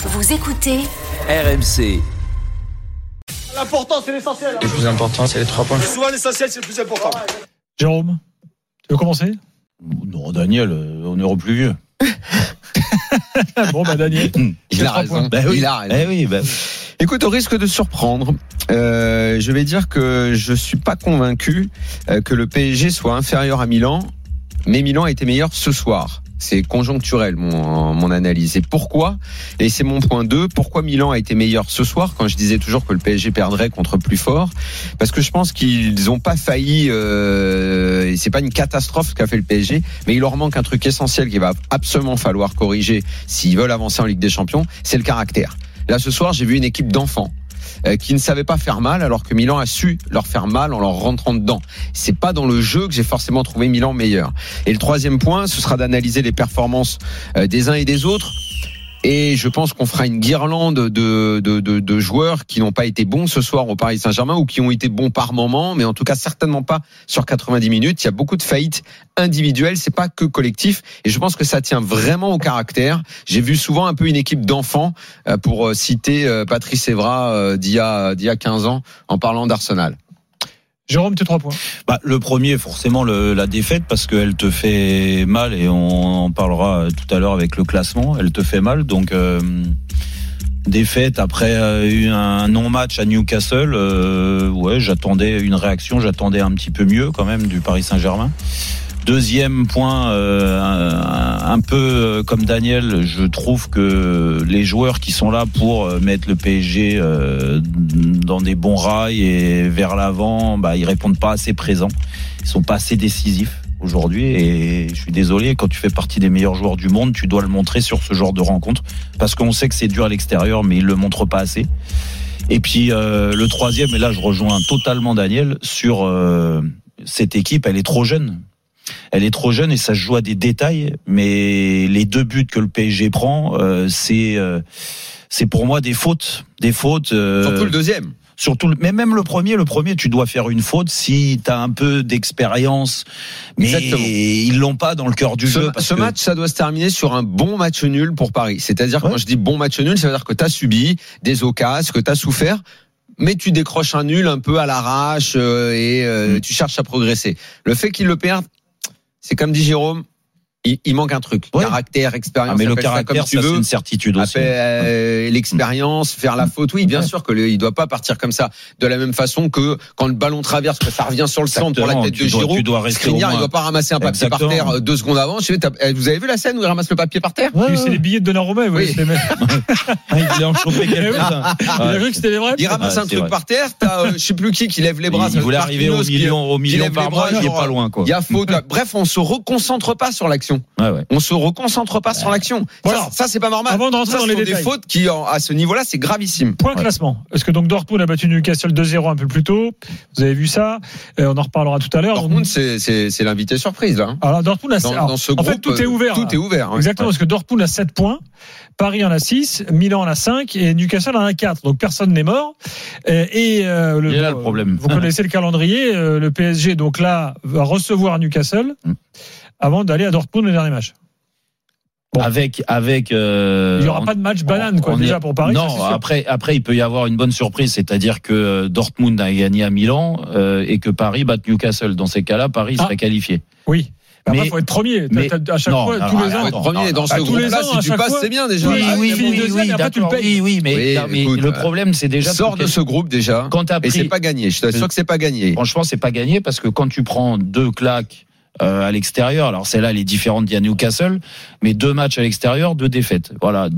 Vous écoutez RMC. L'important, c'est l'essentiel. Le plus important, c'est les trois points. Souvent, l'essentiel, c'est le plus important. Jérôme, tu veux commencer? Non, Daniel, euh, on est au plus vieux. Bon, bah Daniel. Il a raison. Ben oui. Il a raison. Eh oui, ben, Écoute, au risque de surprendre, euh, je vais dire que je suis pas convaincu euh, que le PSG soit inférieur à Milan, mais Milan a été meilleur ce soir. C'est conjoncturel mon, mon analyse. Et pourquoi Et c'est mon point 2. Pourquoi Milan a été meilleur ce soir quand je disais toujours que le PSG perdrait contre plus fort? Parce que je pense qu'ils n'ont pas failli. Euh, c'est pas une catastrophe ce qu'a fait le PSG, mais il leur manque un truc essentiel qu'il va absolument falloir corriger s'ils veulent avancer en Ligue des Champions. C'est le caractère. Là, ce soir, j'ai vu une équipe d'enfants qui ne savaient pas faire mal, alors que Milan a su leur faire mal en leur rentrant dedans. C'est pas dans le jeu que j'ai forcément trouvé Milan meilleur. Et le troisième point, ce sera d'analyser les performances euh, des uns et des autres. Et je pense qu'on fera une guirlande de, de, de, de joueurs qui n'ont pas été bons ce soir au Paris Saint-Germain ou qui ont été bons par moment, mais en tout cas certainement pas sur 90 minutes. Il y a beaucoup de faillites individuelles, c'est pas que collectif. Et je pense que ça tient vraiment au caractère. J'ai vu souvent un peu une équipe d'enfants, euh, pour euh, citer euh, Patrice Evra d'il y, a, d'il y a 15 ans en parlant d'Arsenal. Jérôme, tes trois points. bah, le premier, forcément, la défaite, parce qu'elle te fait mal, et on en parlera tout à l'heure avec le classement, elle te fait mal. Donc, euh, défaite après euh, un non-match à Newcastle, euh, ouais, j'attendais une réaction, j'attendais un petit peu mieux quand même du Paris Saint-Germain. Deuxième point, euh, un, peu euh, comme Daniel, je trouve que les joueurs qui sont là pour euh, mettre le PSG dans des bons rails et vers l'avant, bah, ils répondent pas assez présents, ils sont pas assez décisifs aujourd'hui. Et je suis désolé, quand tu fais partie des meilleurs joueurs du monde, tu dois le montrer sur ce genre de rencontre, parce qu'on sait que c'est dur à l'extérieur, mais ils le montrent pas assez. Et puis le troisième, et là je rejoins totalement Daniel sur cette équipe, elle est trop jeune. Elle est trop jeune et ça se joue à des détails, mais les deux buts que le PSG prend, euh, c'est euh, c'est pour moi des fautes, des fautes. euh, Surtout le deuxième. surtout, le- mais même le premier, le premier, tu dois faire une faute si tu as un peu d'expérience, mais Exactement. ils l'ont pas dans le cœur du Ce, jeu. parce ce que- match, ça doit se terminer sur un bon match nul pour Paris. C'est-à-dire, Ouais. quand je dis bon match nul, ça veut dire que tu as subi des occasions, que tu as souffert, mais tu décroches un nul un peu à l'arrache euh, et euh, Mm. tu cherches à progresser. Le fait qu'ils le perdent, c'est comme dit Jérôme, il, il manque un truc. Ouais. Caractère, expérience, Ah, mais le caractère, comme tu ça, c'est veux. une certitude aussi. Euh, l'expérience, faire la faute, oui, bien Ouais. sûr que le, il doit pas partir comme ça. De la même façon que quand le ballon traverse, que ça revient sur le centre pour la tête tu de Giroud, tu dois rester Skriniar, il doit pas ramasser un papier Exactement. par terre euh, deux secondes avant. Je sais, t'as- euh, vous avez vu la scène où il ramasse le papier par terre? Ouais. C'est les billets de Donnarumma, oui. Ah, il voulait en quelques-uns. Il a Ouais. cru que c'était les vrais. Il ramasse Ouais, un truc vrai. par terre, t'as euh, je sais plus qui qui lève les bras. il voulait arriver au million, au million lève par les bras, mois, il est pas loin, quoi. Il y a faute. Bref, on se reconcentre pas sur l'action. Ouais, ouais. On se reconcentre pas sur l'action. Voilà. Ça, ça c'est pas normal. Avant de rentrer Ça, dans ce les sont détails. des fautes qui, en- à ce niveau-là, c'est gravissime. Point Ouais. classement. Est-ce que donc Dortmund a battu Newcastle 2-0 un peu plus tôt? Vous avez vu ça? Euh, On en reparlera tout à l'heure. Dortmund, c'est c'est c'est l'invité surprise là. hein. Alors Dortmund a Dans, alors, dans ce en groupe, fait tout est ouvert. Tout là. est ouvert. ouais. Exactement, parce que Dortmund a 7 points, Paris en a 6, Milan en a 5 et Newcastle en a 4. Donc personne n'est mort. Euh, Et euh, Il est là, le problème. Vous connaissez le calendrier. euh, Le PSG, donc là, va recevoir Newcastle Mm. Avant d'aller à Dortmund le dernier match. Bon. Avec, avec. euh, Il n'y aura on- pas de match banane, quoi, déjà est- pour Paris. Non, après, après, il peut y avoir une bonne surprise, c'est-à-dire que euh, Dortmund a gagné à Milan euh, et que Paris batte Newcastle. Dans ces cas-là, Paris Ah. serait qualifié. Oui. Mais- il faut être premier. Mais- à chaque non, fois, alors, tous les alors, ans. Faut être premier dans ce tous les groupe-là. Si tu passes, c'est bien déjà. Oui, Ah, oui, bon, deuxième, et après, tu le oui, oui, mais, Oui, non, mais écoute, le problème, c'est déjà Sors de ce groupe déjà. quand t'as Et c'est pris. pas gagné. Je t'assure que c'est pas gagné. Franchement, c'est pas gagné parce que quand tu prends deux claques à l'extérieur, alors celle-là, elle est différente Newcastle, mais deux matchs à l'extérieur, deux défaites. Voilà,